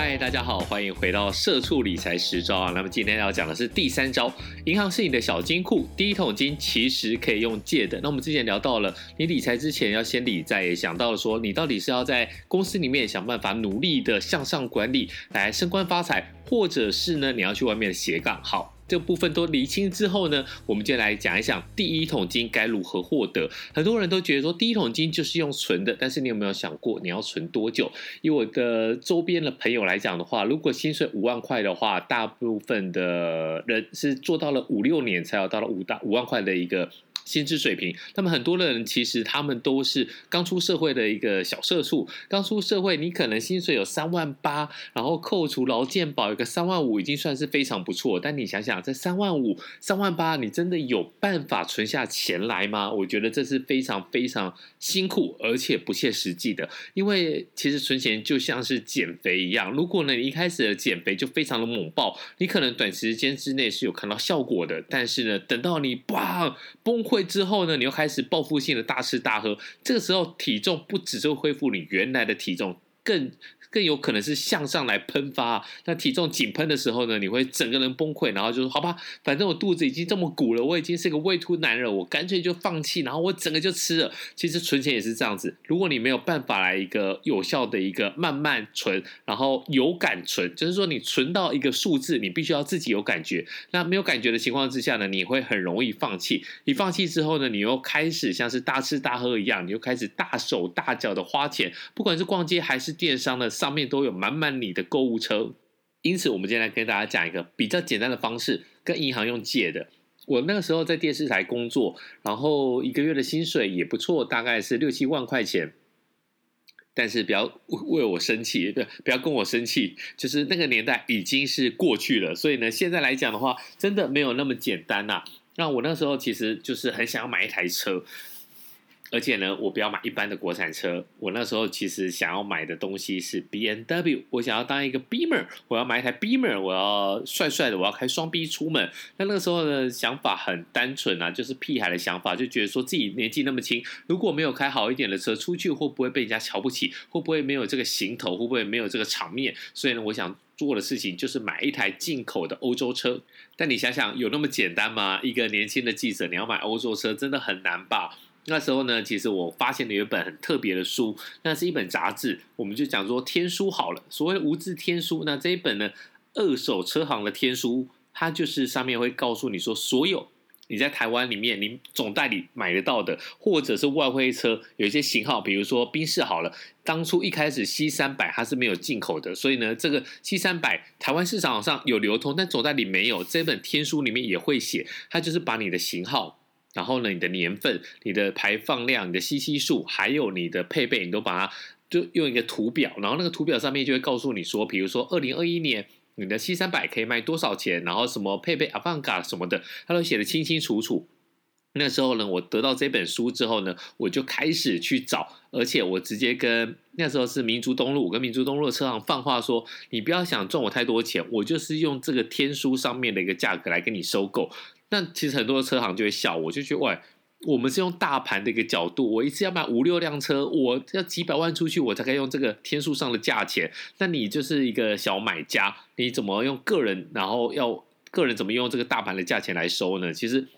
嗨，大家好，欢迎回到社畜理财十招啊。那么今天要讲的是第三招，银行是你的小金库，第一桶金其实可以用借的。那我们之前聊到了，你理财之前要先理财，也想到了说，你到底是要在公司里面想办法努力的向上管理来升官发财，或者是呢你要去外面斜杠好。这部分都厘清之后呢，我们就来讲一讲第一桶金该如何获得。很多人都觉得说第一桶金就是用存的，但是你有没有想过你要存多久？以我的周边的朋友来讲的话，如果薪水五万块的话，大部分的人是做到了五六年才有到了五大五万块的一个。薪资水平，那么很多人其实他们都是刚出社会的一个小社畜，刚出社会，你可能薪水有三万八，然后扣除劳健保有个三万五，已经算是非常不错。但你想想，这三万五、三万八，你真的有办法存下钱来吗？我觉得这是非常非常辛苦，而且不切实际的。因为其实存钱就像是减肥一样，如果呢你一开始的减肥就非常的猛爆，你可能短时间之内是有看到效果的，但是呢，等到你哇崩溃。之后呢，你又开始报复性的大吃大喝，这个时候体重不只是恢复你原来的体重，更。更有可能是向上来喷发，那体重紧喷的时候呢，你会整个人崩溃，然后就说好吧，反正我肚子已经这么鼓了，我已经是个胃突男人，我干脆就放弃，然后我整个就吃了。其实存钱也是这样子，如果你没有办法来一个有效的一个慢慢存，然后有感存，就是说你存到一个数字，你必须要自己有感觉。那没有感觉的情况之下呢，你会很容易放弃。你放弃之后呢，你又开始像是大吃大喝一样，你又开始大手大脚的花钱，不管是逛街还是电商的。上面都有满满你的购物车，因此我们今天来跟大家讲一个比较简单的方式，跟银行用借的。我那个时候在电视台工作，然后一个月的薪水也不错，大概是六七万块钱。但是不要为我生气，对，不要跟我生气，就是那个年代已经是过去了，所以呢，现在来讲的话，真的没有那么简单呐。那我那时候其实就是很想要买一台车。而且呢，我不要买一般的国产车。我那时候其实想要买的东西是 B N W，我想要当一个 Beamer，我要买一台 Beamer，我要帅帅的，我要开双 B 出门。那那个时候的想法很单纯啊，就是屁孩的想法，就觉得说自己年纪那么轻，如果没有开好一点的车出去，会不会被人家瞧不起？会不会没有这个行头？会不会没有这个场面？所以呢，我想做的事情就是买一台进口的欧洲车。但你想想，有那么简单吗？一个年轻的记者，你要买欧洲车，真的很难吧？那时候呢，其实我发现了有一本很特别的书，那是一本杂志，我们就讲说天书好了。所谓无字天书，那这一本呢，二手车行的天书，它就是上面会告诉你说，所有你在台湾里面，你总代理买得到的，或者是外汇车，有一些型号，比如说宾士好了，当初一开始 C 三百它是没有进口的，所以呢，这个 C 三百台湾市场上有流通，但总代理没有。这本天书里面也会写，它就是把你的型号。然后呢，你的年份、你的排放量、你的 CC 数，还有你的配备，你都把它就用一个图表，然后那个图表上面就会告诉你说，比如说二零二一年你的 C 三百可以卖多少钱，然后什么配备 a v a n g a 什么的，它都写的清清楚楚。那时候呢，我得到这本书之后呢，我就开始去找，而且我直接跟那时候是民族东路，我跟民族东路的车行放话说，你不要想赚我太多钱，我就是用这个天书上面的一个价格来跟你收购。那其实很多车行就会笑，我就觉得，喂，我们是用大盘的一个角度，我一次要买五六辆车，我要几百万出去，我才可以用这个天数上的价钱。那你就是一个小买家，你怎么用个人，然后要个人怎么用这个大盘的价钱来收呢？其实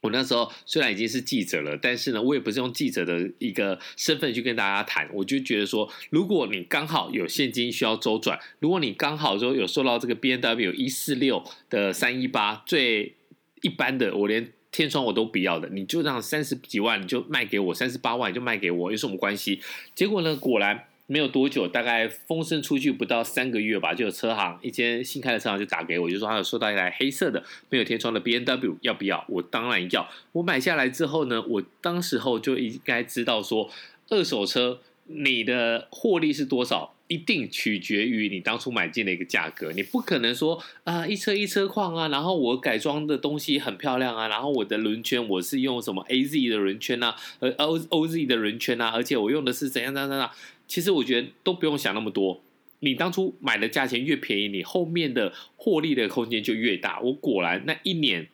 我那时候虽然已经是记者了，但是呢，我也不是用记者的一个身份去跟大家谈。我就觉得说，如果你刚好有现金需要周转，如果你刚好说有收到这个 B N W 一四六的三一八最。一般的，我连天窗我都不要的，你就让三十几万你就卖给我，三十八万就卖给我，有什么关系？结果呢，果然没有多久，大概风声出去不到三个月吧，就有车行一间新开的车行就打给我，就说他有收到一台黑色的没有天窗的 B N W，要不要？我当然要。我买下来之后呢，我当时候就应该知道说，二手车你的获利是多少。一定取决于你当初买进的一个价格，你不可能说啊一车一车况啊，然后我改装的东西很漂亮啊，然后我的轮圈我是用什么 A Z 的轮圈啊，呃 O O Z 的轮圈啊，而且我用的是怎样怎样怎样，其实我觉得都不用想那么多，你当初买的价钱越便宜，你后面的获利的空间就越大。我果然那一年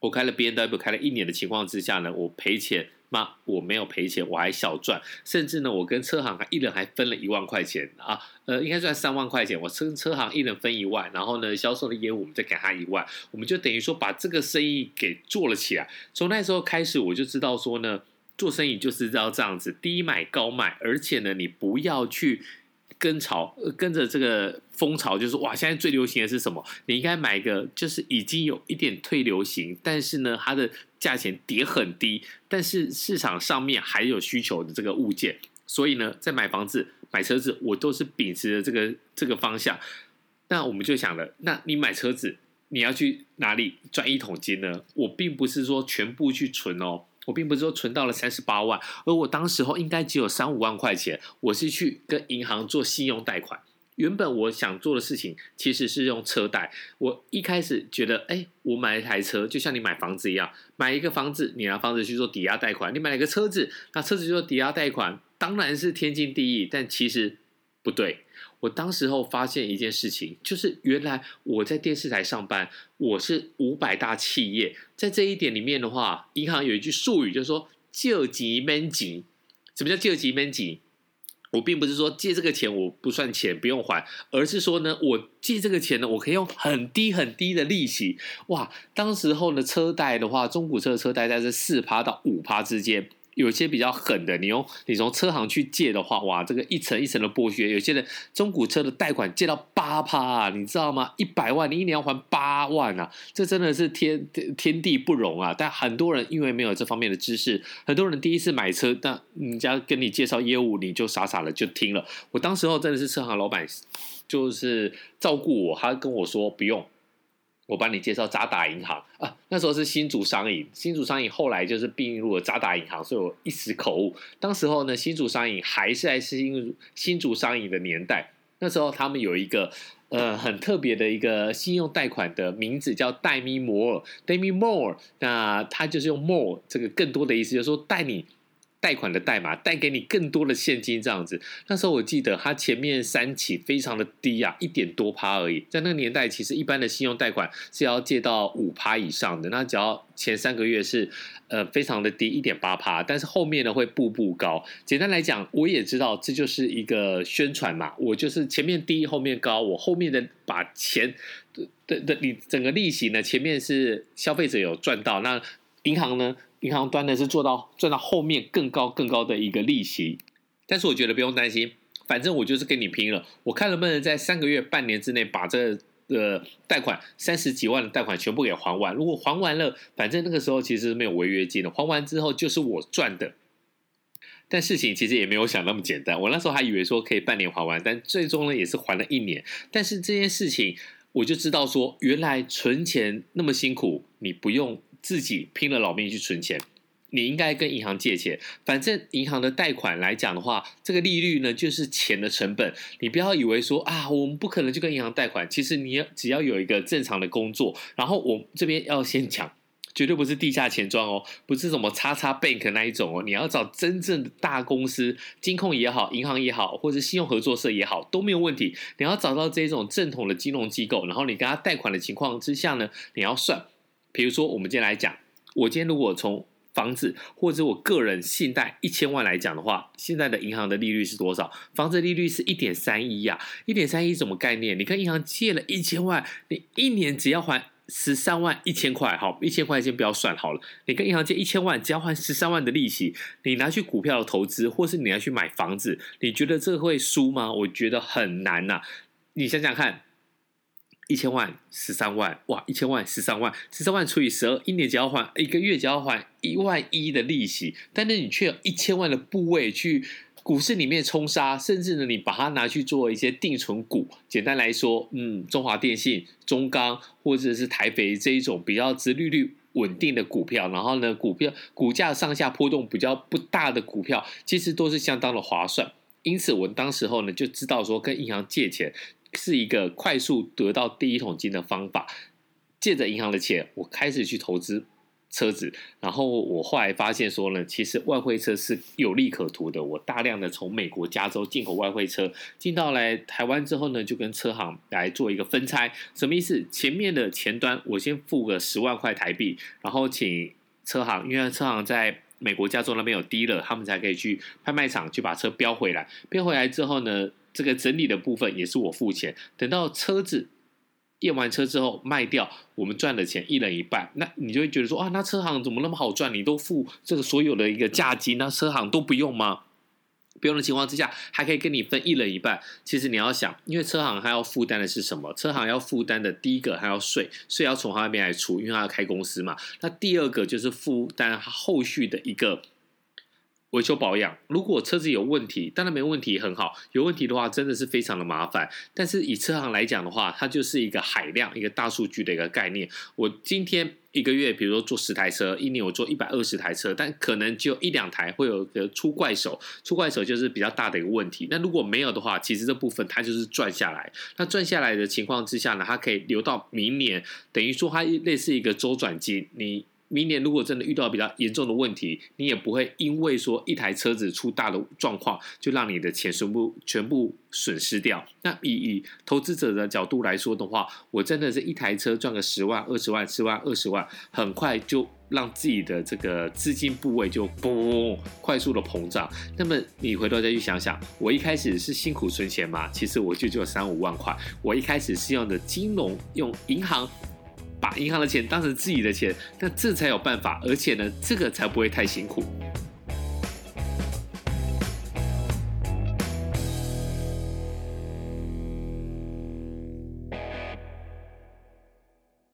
我开了 B N W 开了一年的情况之下呢，我赔钱妈，我没有赔钱，我还小赚，甚至呢，我跟车行还一人还分了一万块钱啊，呃，应该算三万块钱，我跟车行一人分一万，然后呢，销售的业务我们再给他一万，我们就等于说把这个生意给做了起来。从那时候开始，我就知道说呢，做生意就是要这样子，低买高卖，而且呢，你不要去。跟潮，跟着这个风潮，就是哇，现在最流行的是什么？你应该买一个，就是已经有一点退流行，但是呢，它的价钱跌很低，但是市场上面还有需求的这个物件。所以呢，在买房子、买车子，我都是秉持着这个这个方向。那我们就想了，那你买车子，你要去哪里赚一桶金呢？我并不是说全部去存哦。我并不是说存到了三十八万，而我当时候应该只有三五万块钱。我是去跟银行做信用贷款。原本我想做的事情其实是用车贷。我一开始觉得，哎，我买一台车就像你买房子一样，买一个房子，你拿房子去做抵押贷款；你买了一个车子，那车子就做抵押贷款，当然是天经地义。但其实不对。我当时候发现一件事情，就是原来我在电视台上班，我是五百大企业，在这一点里面的话，银行有一句术语，就是说救急闷急。什么叫救急闷急？我并不是说借这个钱我不算钱不用还，而是说呢，我借这个钱呢，我可以用很低很低的利息。哇，当时候的车贷的话，中古车的车贷在这四趴到五趴之间。有些比较狠的，你用你从车行去借的话，哇，这个一层一层的剥削。有些人中古车的贷款借到八趴啊，你知道吗？一百万，你一年要还八万啊，这真的是天天地不容啊！但很多人因为没有这方面的知识，很多人第一次买车，那人家跟你介绍业务，你就傻傻的就听了。我当时候真的是车行老板，就是照顾我，他跟我说不用。我帮你介绍渣打银行啊，那时候是新竹商银，新竹商银后来就是并入了渣打银行，所以我一时口误。当时候呢，新竹商银还是在新新竹商银的年代，那时候他们有一个呃很特别的一个信用贷款的名字叫带咪摩尔 d e m i more，那他就是用 more 这个更多的意思，就是说带你。贷款的代码带给你更多的现金，这样子。那时候我记得它前面三起非常的低啊，一点多趴而已。在那个年代，其实一般的信用贷款是要借到五趴以上的。那只要前三个月是呃非常的低，一点八趴，但是后面呢会步步高。简单来讲，我也知道这就是一个宣传嘛。我就是前面低，后面高。我后面的把钱的的你整个利息呢，前面是消费者有赚到，那银行呢？银行端呢是做到赚到后面更高更高的一个利息，但是我觉得不用担心，反正我就是跟你拼了，我看能不能在三个月、半年之内把这呃贷款三十几万的贷款全部给还完。如果还完了，反正那个时候其实没有违约金的，还完之后就是我赚的。但事情其实也没有想那么简单，我那时候还以为说可以半年还完，但最终呢也是还了一年。但是这件事情我就知道说，原来存钱那么辛苦，你不用。自己拼了老命去存钱，你应该跟银行借钱。反正银行的贷款来讲的话，这个利率呢就是钱的成本。你不要以为说啊，我们不可能就跟银行贷款。其实你只要有一个正常的工作，然后我这边要先讲，绝对不是地下钱庄哦，不是什么叉叉 bank 那一种哦。你要找真正的大公司，金控也好，银行也好，或者信用合作社也好，都没有问题。你要找到这种正统的金融机构，然后你跟他贷款的情况之下呢，你要算。比如说，我们今天来讲，我今天如果从房子或者我个人信贷一千万来讲的话，现在的银行的利率是多少？房子利率是一点三一呀，一点三一什么概念？你跟银行借了一千万，你一年只要还十三万一千块，好，一千块先不要算好了。你跟银行借一千万，只要还十三万的利息，你拿去股票投资，或是你要去买房子，你觉得这会输吗？我觉得很难呐。你想想看。一千万十三万哇！一千万十三万，十三万除以十二，一年只要还一个月只要还一万一的利息，但是你却有一千万的部位去股市里面冲杀，甚至呢，你把它拿去做一些定存股。简单来说，嗯，中华电信、中钢或者是台肥这一种比较殖利率稳定的股票，然后呢，股票股价上下波动比较不大的股票，其实都是相当的划算。因此，我当时候呢就知道说，跟银行借钱。是一个快速得到第一桶金的方法。借着银行的钱，我开始去投资车子。然后我后来发现说呢，其实外汇车是有利可图的。我大量的从美国加州进口外汇车，进到来台湾之后呢，就跟车行来做一个分拆。什么意思？前面的前端我先付个十万块台币，然后请车行，因为车行在美国加州那边有低了，他们才可以去拍卖场去把车标回来。标回来之后呢，这个整理的部分也是我付钱。等到车子验完车之后卖掉，我们赚的钱一人一半。那你就会觉得说啊，那车行怎么那么好赚？你都付这个所有的一个价金，那车行都不用吗？不用的情况之下，还可以跟你分一人一半。其实你要想，因为车行他要负担的是什么？车行要负担的第一个，还要税，税要从他那边来出，因为他要开公司嘛。那第二个就是负担后续的一个。维修保养，如果车子有问题，当然没问题，很好。有问题的话，真的是非常的麻烦。但是以车行来讲的话，它就是一个海量、一个大数据的一个概念。我今天一个月，比如说做十台车，一年我做一百二十台车，但可能只有一两台会有个出怪手，出怪手就是比较大的一个问题。那如果没有的话，其实这部分它就是赚下来。那赚下来的情况之下呢，它可以留到明年，等于说它类似一个周转金，你。明年如果真的遇到比较严重的问题，你也不会因为说一台车子出大的状况，就让你的钱全部全部损失掉。那以以投资者的角度来说的话，我真的是一台车赚个十万、二十万、十万、二十万，很快就让自己的这个资金部位就嘣快速的膨胀。那么你回头再去想想，我一开始是辛苦存钱嘛，其实我就只有三五万块。我一开始是用的金融，用银行。把银行的钱当成自己的钱，那这才有办法，而且呢，这个才不会太辛苦。